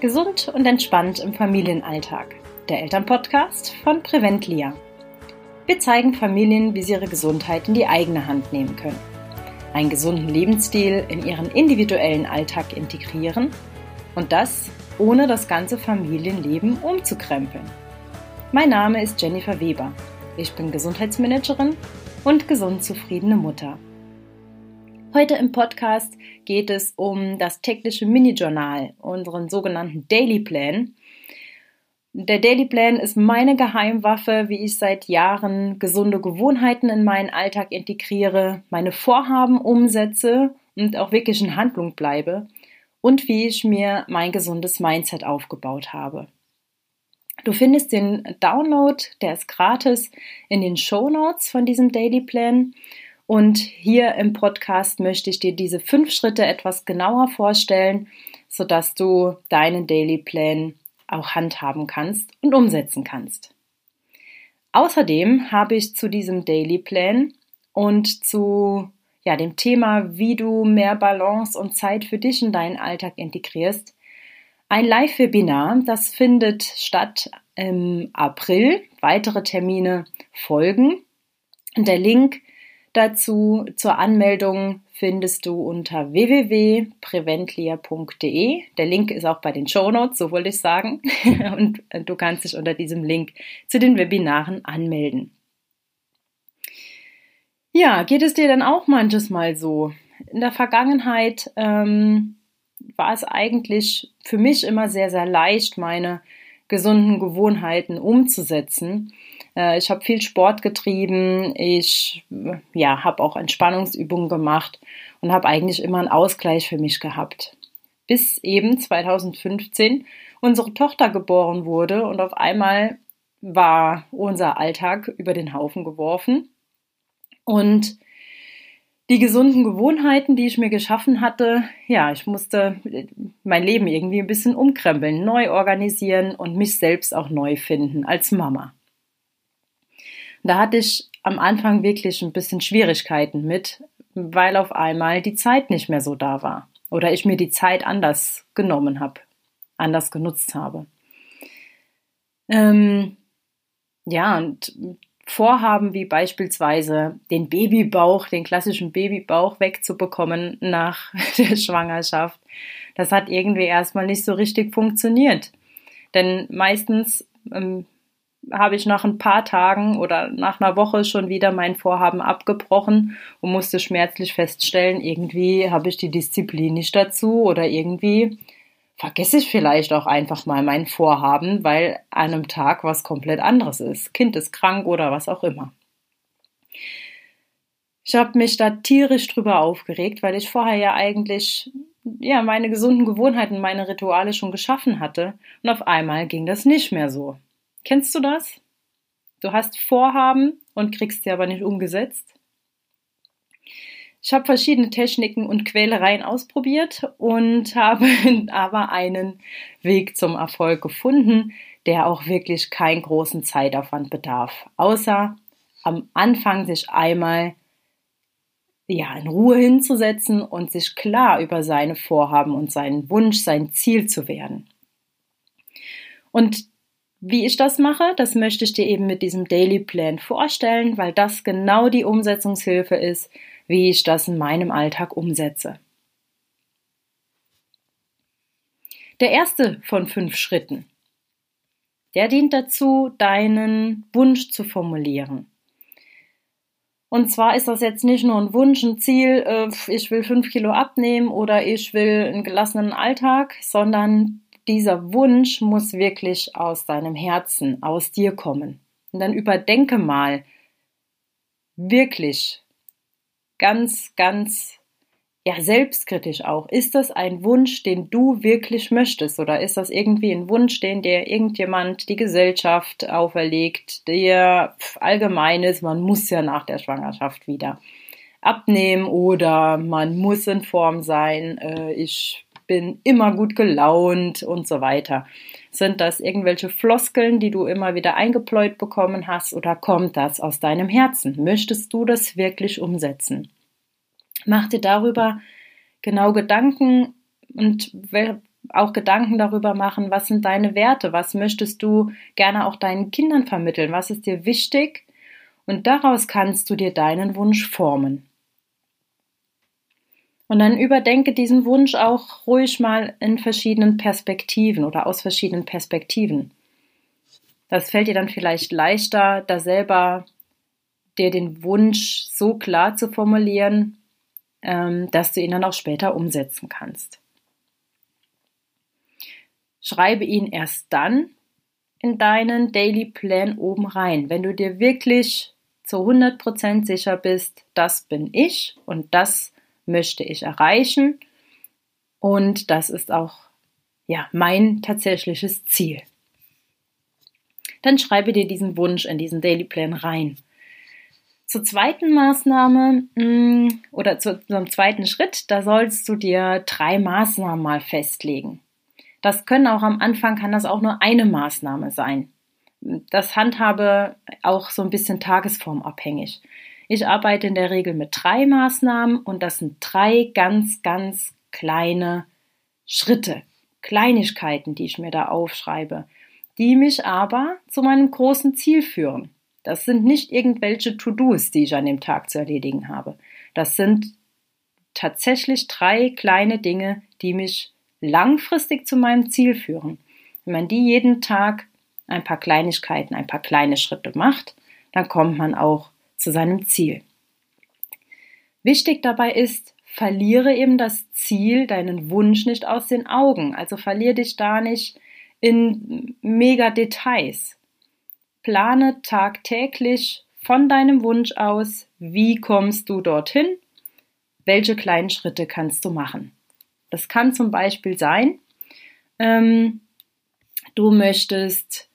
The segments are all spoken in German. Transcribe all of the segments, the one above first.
Gesund und entspannt im Familienalltag. Der Elternpodcast von Preventlia. Wir zeigen Familien, wie sie ihre Gesundheit in die eigene Hand nehmen können. Einen gesunden Lebensstil in ihren individuellen Alltag integrieren und das ohne das ganze Familienleben umzukrempeln. Mein Name ist Jennifer Weber. Ich bin Gesundheitsmanagerin und gesund zufriedene Mutter. Heute im Podcast geht es um das tägliche Mini-Journal, unseren sogenannten Daily Plan. Der Daily Plan ist meine Geheimwaffe, wie ich seit Jahren gesunde Gewohnheiten in meinen Alltag integriere, meine Vorhaben umsetze und auch wirklich in Handlung bleibe und wie ich mir mein gesundes Mindset aufgebaut habe. Du findest den Download, der ist gratis, in den Show Notes von diesem Daily Plan. Und hier im Podcast möchte ich dir diese fünf Schritte etwas genauer vorstellen, sodass du deinen Daily Plan auch handhaben kannst und umsetzen kannst. Außerdem habe ich zu diesem Daily Plan und zu ja, dem Thema, wie du mehr Balance und Zeit für dich in deinen Alltag integrierst, ein Live-Webinar. Das findet statt im April. Weitere Termine folgen. Der Link dazu zur Anmeldung findest du unter www.preventlia.de. Der Link ist auch bei den Show Notes, so wollte ich sagen. Und du kannst dich unter diesem Link zu den Webinaren anmelden. Ja, geht es dir dann auch manches Mal so? In der Vergangenheit ähm, war es eigentlich für mich immer sehr, sehr leicht, meine gesunden Gewohnheiten umzusetzen. Äh, ich habe viel Sport getrieben, ich ja, habe auch Entspannungsübungen gemacht und habe eigentlich immer einen Ausgleich für mich gehabt. Bis eben 2015 unsere Tochter geboren wurde und auf einmal war unser Alltag über den Haufen geworfen. Und die gesunden Gewohnheiten, die ich mir geschaffen hatte, ja, ich musste mein Leben irgendwie ein bisschen umkrempeln, neu organisieren und mich selbst auch neu finden als Mama. Da hatte ich am Anfang wirklich ein bisschen Schwierigkeiten mit, weil auf einmal die Zeit nicht mehr so da war oder ich mir die Zeit anders genommen habe, anders genutzt habe. Ähm, ja, und Vorhaben wie beispielsweise den Babybauch, den klassischen Babybauch wegzubekommen nach der Schwangerschaft, das hat irgendwie erstmal nicht so richtig funktioniert. Denn meistens ähm, habe ich nach ein paar Tagen oder nach einer Woche schon wieder mein Vorhaben abgebrochen und musste schmerzlich feststellen, irgendwie habe ich die Disziplin nicht dazu oder irgendwie vergesse ich vielleicht auch einfach mal mein Vorhaben, weil an einem Tag was komplett anderes ist. Kind ist krank oder was auch immer. Ich habe mich da tierisch drüber aufgeregt, weil ich vorher ja eigentlich ja meine gesunden Gewohnheiten, meine Rituale schon geschaffen hatte und auf einmal ging das nicht mehr so. Kennst du das? Du hast Vorhaben und kriegst sie aber nicht umgesetzt. Ich habe verschiedene Techniken und Quälereien ausprobiert und habe aber einen Weg zum Erfolg gefunden, der auch wirklich keinen großen Zeitaufwand bedarf, außer am Anfang sich einmal ja, in Ruhe hinzusetzen und sich klar über seine Vorhaben und seinen Wunsch, sein Ziel zu werden. Und wie ich das mache, das möchte ich dir eben mit diesem Daily Plan vorstellen, weil das genau die Umsetzungshilfe ist, wie ich das in meinem Alltag umsetze. Der erste von fünf Schritten, der dient dazu, deinen Wunsch zu formulieren. Und zwar ist das jetzt nicht nur ein Wunsch, ein Ziel, äh, ich will fünf Kilo abnehmen oder ich will einen gelassenen Alltag, sondern dieser Wunsch muss wirklich aus deinem Herzen, aus dir kommen. Und dann überdenke mal wirklich ganz, ganz ja, selbstkritisch auch. Ist das ein Wunsch, den du wirklich möchtest? Oder ist das irgendwie ein Wunsch, den dir irgendjemand, die Gesellschaft auferlegt, der allgemein ist, man muss ja nach der Schwangerschaft wieder abnehmen oder man muss in Form sein, äh, ich bin immer gut gelaunt und so weiter. Sind das irgendwelche Floskeln, die du immer wieder eingepläut bekommen hast oder kommt das aus deinem Herzen? Möchtest du das wirklich umsetzen? Mach dir darüber genau Gedanken und auch Gedanken darüber machen, was sind deine Werte, was möchtest du gerne auch deinen Kindern vermitteln, was ist dir wichtig und daraus kannst du dir deinen Wunsch formen. Und dann überdenke diesen Wunsch auch ruhig mal in verschiedenen Perspektiven oder aus verschiedenen Perspektiven. Das fällt dir dann vielleicht leichter, da selber dir den Wunsch so klar zu formulieren, ähm, dass du ihn dann auch später umsetzen kannst. Schreibe ihn erst dann in deinen Daily Plan oben rein, wenn du dir wirklich zu 100% sicher bist, das bin ich und das möchte ich erreichen und das ist auch ja, mein tatsächliches Ziel. Dann schreibe dir diesen Wunsch in diesen Daily Plan rein. Zur zweiten Maßnahme mm, oder zu, zum zweiten Schritt, da sollst du dir drei Maßnahmen mal festlegen. Das können auch am Anfang, kann das auch nur eine Maßnahme sein. Das handhabe auch so ein bisschen tagesformabhängig. Ich arbeite in der Regel mit drei Maßnahmen und das sind drei ganz, ganz kleine Schritte, Kleinigkeiten, die ich mir da aufschreibe, die mich aber zu meinem großen Ziel führen. Das sind nicht irgendwelche To-Dos, die ich an dem Tag zu erledigen habe. Das sind tatsächlich drei kleine Dinge, die mich langfristig zu meinem Ziel führen. Wenn man die jeden Tag ein paar Kleinigkeiten, ein paar kleine Schritte macht, dann kommt man auch zu seinem Ziel. Wichtig dabei ist, verliere eben das Ziel, deinen Wunsch nicht aus den Augen. Also verliere dich da nicht in mega Details. Plane tagtäglich von deinem Wunsch aus, wie kommst du dorthin, welche kleinen Schritte kannst du machen. Das kann zum Beispiel sein, ähm, du möchtest,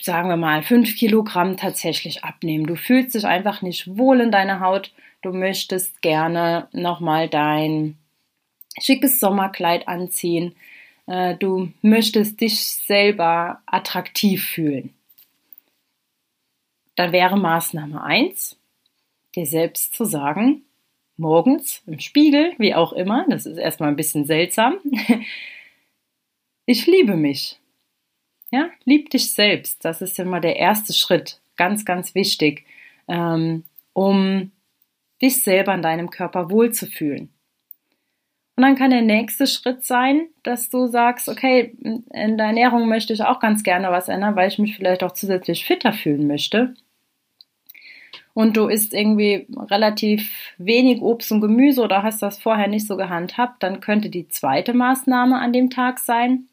sagen wir mal, fünf Kilogramm tatsächlich abnehmen. Du fühlst dich einfach nicht wohl in deiner Haut. Du möchtest gerne nochmal dein schickes Sommerkleid anziehen. Äh, du möchtest dich selber attraktiv fühlen. Dann wäre Maßnahme 1, dir selbst zu sagen, morgens im Spiegel, wie auch immer, das ist erstmal ein bisschen seltsam, ich liebe mich. Ja, lieb dich selbst. Das ist immer der erste Schritt. Ganz, ganz wichtig, ähm, um dich selber in deinem Körper wohlzufühlen. Und dann kann der nächste Schritt sein, dass du sagst, okay, in der Ernährung möchte ich auch ganz gerne was ändern, weil ich mich vielleicht auch zusätzlich fitter fühlen möchte. Und du isst irgendwie relativ wenig Obst und Gemüse oder hast das vorher nicht so gehandhabt, dann könnte die zweite Maßnahme an dem Tag sein,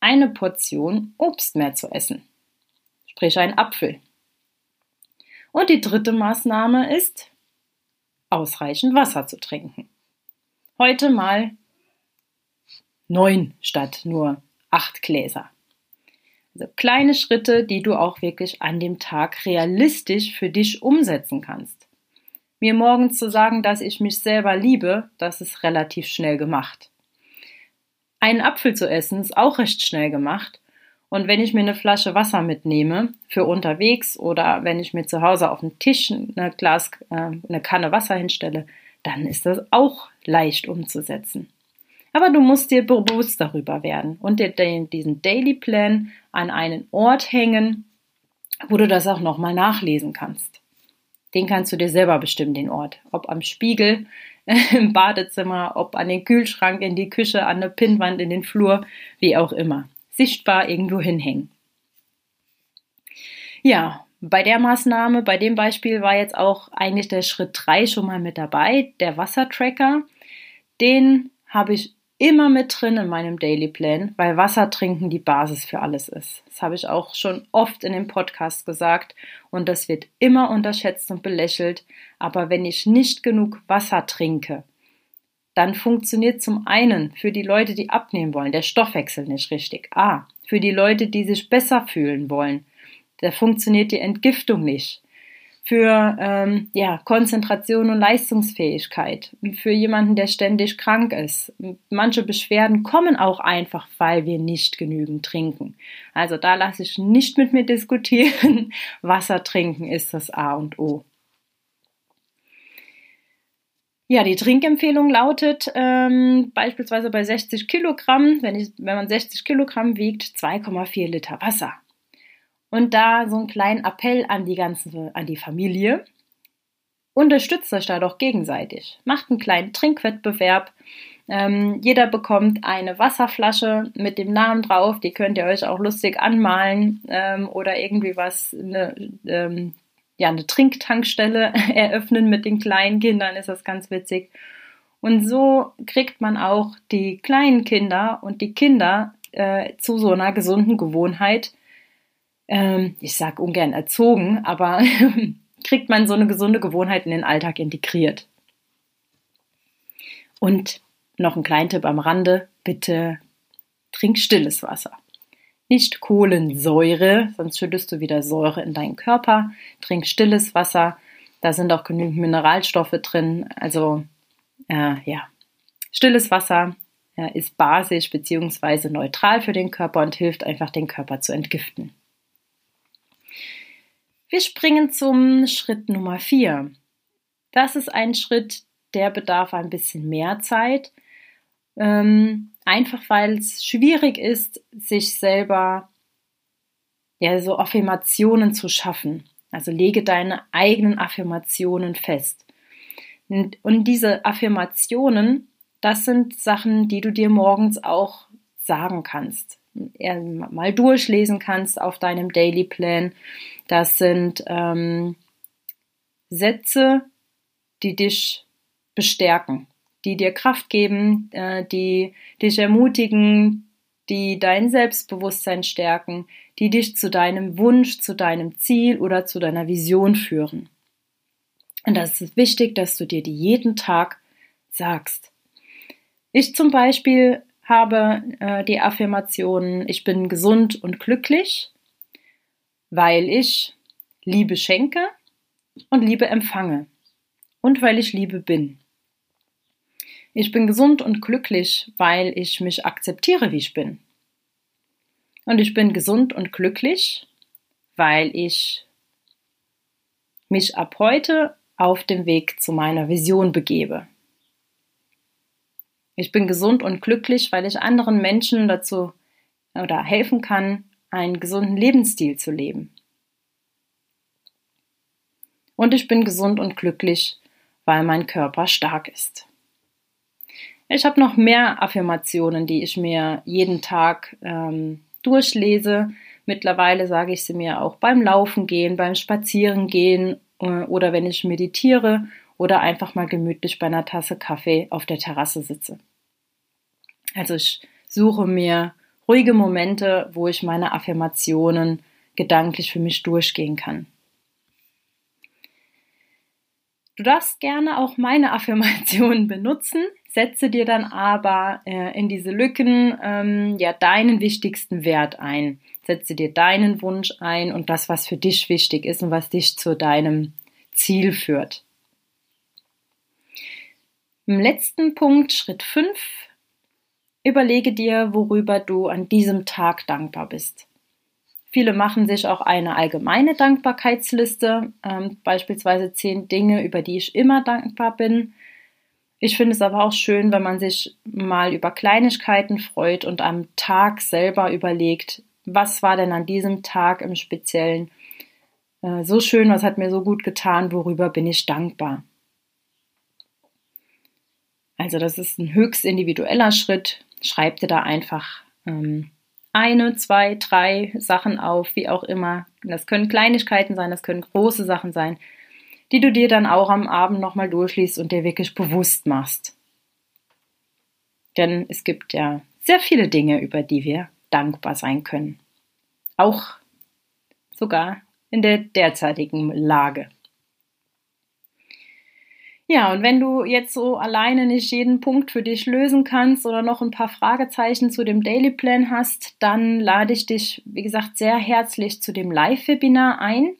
eine Portion Obst mehr zu essen. Sprich ein Apfel. Und die dritte Maßnahme ist, ausreichend Wasser zu trinken. Heute mal neun statt nur acht Gläser. Also kleine Schritte, die du auch wirklich an dem Tag realistisch für dich umsetzen kannst. Mir morgens zu sagen, dass ich mich selber liebe, das ist relativ schnell gemacht. Einen Apfel zu essen ist auch recht schnell gemacht. Und wenn ich mir eine Flasche Wasser mitnehme für unterwegs oder wenn ich mir zu Hause auf dem Tisch eine Glas, äh, eine Kanne Wasser hinstelle, dann ist das auch leicht umzusetzen. Aber du musst dir bewusst darüber werden und dir diesen Daily Plan an einen Ort hängen, wo du das auch nochmal nachlesen kannst. Den kannst du dir selber bestimmen, den Ort. Ob am Spiegel, im Badezimmer, ob an den Kühlschrank, in die Küche, an der Pinnwand, in den Flur, wie auch immer. Sichtbar irgendwo hinhängen. Ja, bei der Maßnahme, bei dem Beispiel war jetzt auch eigentlich der Schritt 3 schon mal mit dabei, der Wassertracker. Den habe ich immer mit drin in meinem Daily Plan, weil Wasser trinken die Basis für alles ist. Das habe ich auch schon oft in dem Podcast gesagt und das wird immer unterschätzt und belächelt. Aber wenn ich nicht genug Wasser trinke, dann funktioniert zum einen für die Leute, die abnehmen wollen, der Stoffwechsel nicht richtig. Ah, für die Leute, die sich besser fühlen wollen, da funktioniert die Entgiftung nicht. Für ähm, ja, Konzentration und Leistungsfähigkeit, für jemanden, der ständig krank ist. Manche Beschwerden kommen auch einfach, weil wir nicht genügend trinken. Also da lasse ich nicht mit mir diskutieren. Wasser trinken ist das A und O. Ja, die Trinkempfehlung lautet ähm, beispielsweise bei 60 Kilogramm, wenn, ich, wenn man 60 Kilogramm wiegt, 2,4 Liter Wasser. Und da so einen kleinen Appell an die ganze, an die Familie. Unterstützt euch da doch gegenseitig. Macht einen kleinen Trinkwettbewerb. Ähm, jeder bekommt eine Wasserflasche mit dem Namen drauf. Die könnt ihr euch auch lustig anmalen ähm, oder irgendwie was, eine ähm, ja, eine Trinktankstelle eröffnen mit den kleinen Kindern, ist das ganz witzig. Und so kriegt man auch die kleinen Kinder und die Kinder äh, zu so einer gesunden Gewohnheit. Ähm, ich sag ungern erzogen, aber kriegt man so eine gesunde Gewohnheit in den Alltag integriert. Und noch ein kleiner Tipp am Rande, bitte trink stilles Wasser nicht Kohlensäure, sonst schüttest du wieder Säure in deinen Körper. Trink stilles Wasser, da sind auch genügend Mineralstoffe drin. Also äh, ja, stilles Wasser äh, ist basisch bzw. neutral für den Körper und hilft einfach den Körper zu entgiften. Wir springen zum Schritt Nummer 4. Das ist ein Schritt, der bedarf ein bisschen mehr Zeit. Ähm, einfach weil es schwierig ist, sich selber ja so Affirmationen zu schaffen. Also lege deine eigenen Affirmationen fest. Und, und diese Affirmationen, das sind Sachen, die du dir morgens auch sagen kannst, mal durchlesen kannst auf deinem Daily Plan. Das sind ähm, Sätze, die dich bestärken die dir Kraft geben, äh, die dich ermutigen, die dein Selbstbewusstsein stärken, die dich zu deinem Wunsch, zu deinem Ziel oder zu deiner Vision führen. Und das ist wichtig, dass du dir die jeden Tag sagst. Ich zum Beispiel habe äh, die Affirmation, ich bin gesund und glücklich, weil ich Liebe schenke und Liebe empfange und weil ich Liebe bin. Ich bin gesund und glücklich, weil ich mich akzeptiere, wie ich bin. Und ich bin gesund und glücklich, weil ich mich ab heute auf dem Weg zu meiner Vision begebe. Ich bin gesund und glücklich, weil ich anderen Menschen dazu oder helfen kann, einen gesunden Lebensstil zu leben. Und ich bin gesund und glücklich, weil mein Körper stark ist. Ich habe noch mehr Affirmationen, die ich mir jeden Tag ähm, durchlese. Mittlerweile sage ich sie mir auch beim Laufen gehen, beim Spazieren gehen äh, oder wenn ich meditiere oder einfach mal gemütlich bei einer Tasse Kaffee auf der Terrasse sitze. Also ich suche mir ruhige Momente, wo ich meine Affirmationen gedanklich für mich durchgehen kann. Du darfst gerne auch meine Affirmationen benutzen, setze dir dann aber äh, in diese Lücken ähm, ja deinen wichtigsten Wert ein. Setze dir deinen Wunsch ein und das, was für dich wichtig ist und was dich zu deinem Ziel führt. Im letzten Punkt, Schritt 5, überlege dir, worüber du an diesem Tag dankbar bist. Viele machen sich auch eine allgemeine Dankbarkeitsliste, ähm, beispielsweise zehn Dinge, über die ich immer dankbar bin. Ich finde es aber auch schön, wenn man sich mal über Kleinigkeiten freut und am Tag selber überlegt, was war denn an diesem Tag im Speziellen äh, so schön, was hat mir so gut getan, worüber bin ich dankbar. Also das ist ein höchst individueller Schritt. Schreib dir da einfach ähm, eine, zwei, drei Sachen auf, wie auch immer. Das können Kleinigkeiten sein, das können große Sachen sein, die du dir dann auch am Abend nochmal durchliest und dir wirklich bewusst machst. Denn es gibt ja sehr viele Dinge, über die wir dankbar sein können. Auch sogar in der derzeitigen Lage. Ja, und wenn du jetzt so alleine nicht jeden Punkt für dich lösen kannst oder noch ein paar Fragezeichen zu dem Daily Plan hast, dann lade ich dich, wie gesagt, sehr herzlich zu dem Live-Webinar ein.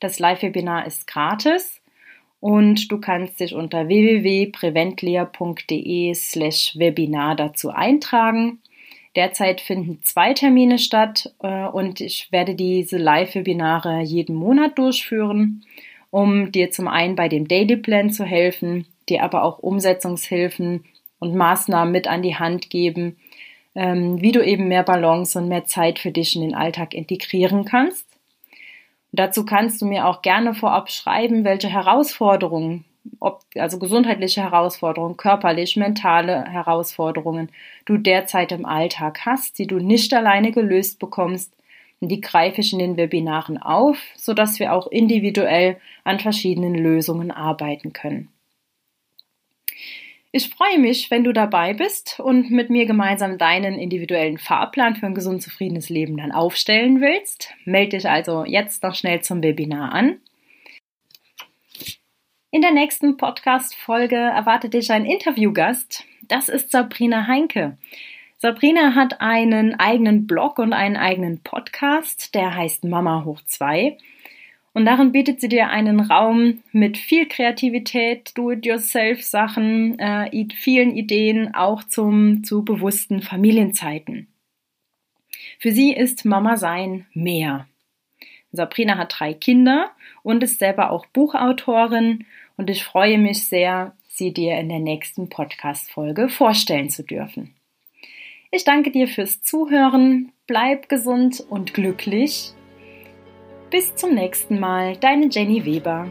Das Live-Webinar ist gratis und du kannst dich unter www.preventlehr.de slash Webinar dazu eintragen. Derzeit finden zwei Termine statt äh, und ich werde diese Live-Webinare jeden Monat durchführen um dir zum einen bei dem Daily Plan zu helfen, dir aber auch Umsetzungshilfen und Maßnahmen mit an die Hand geben, ähm, wie du eben mehr Balance und mehr Zeit für dich in den Alltag integrieren kannst. Und dazu kannst du mir auch gerne vorab schreiben, welche Herausforderungen, ob, also gesundheitliche Herausforderungen, körperlich, mentale Herausforderungen du derzeit im Alltag hast, die du nicht alleine gelöst bekommst. Und die greife ich in den Webinaren auf, sodass wir auch individuell an verschiedenen Lösungen arbeiten können. Ich freue mich, wenn du dabei bist und mit mir gemeinsam deinen individuellen Fahrplan für ein gesund zufriedenes Leben dann aufstellen willst. Melde dich also jetzt noch schnell zum Webinar an. In der nächsten Podcast-Folge erwartet dich ein Interviewgast. Das ist Sabrina Heinke. Sabrina hat einen eigenen Blog und einen eigenen Podcast, der heißt Mama hoch 2. Und darin bietet sie dir einen Raum mit viel Kreativität, Do-it-yourself-Sachen, äh, vielen Ideen, auch zum, zu bewussten Familienzeiten. Für sie ist Mama sein mehr. Sabrina hat drei Kinder und ist selber auch Buchautorin und ich freue mich sehr, sie dir in der nächsten Podcast-Folge vorstellen zu dürfen. Ich danke dir fürs Zuhören, bleib gesund und glücklich. Bis zum nächsten Mal, deine Jenny Weber.